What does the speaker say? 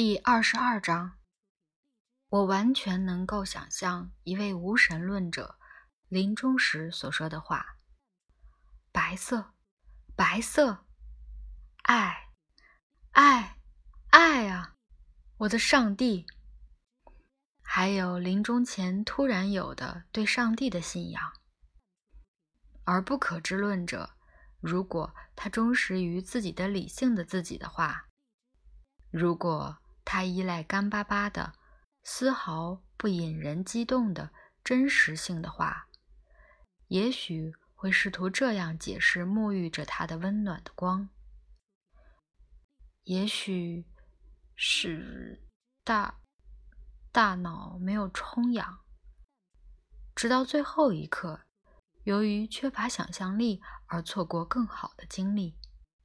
第二十二章，我完全能够想象一位无神论者临终时所说的话：“白色，白色，爱，爱，爱啊，我的上帝！”还有临终前突然有的对上帝的信仰。而不可知论者，如果他忠实于自己的理性的自己的话，如果。他依赖干巴巴的、丝毫不引人激动的真实性的话，也许会试图这样解释沐浴着他的温暖的光：也许是大大脑没有充氧，直到最后一刻，由于缺乏想象力而错过更好的经历。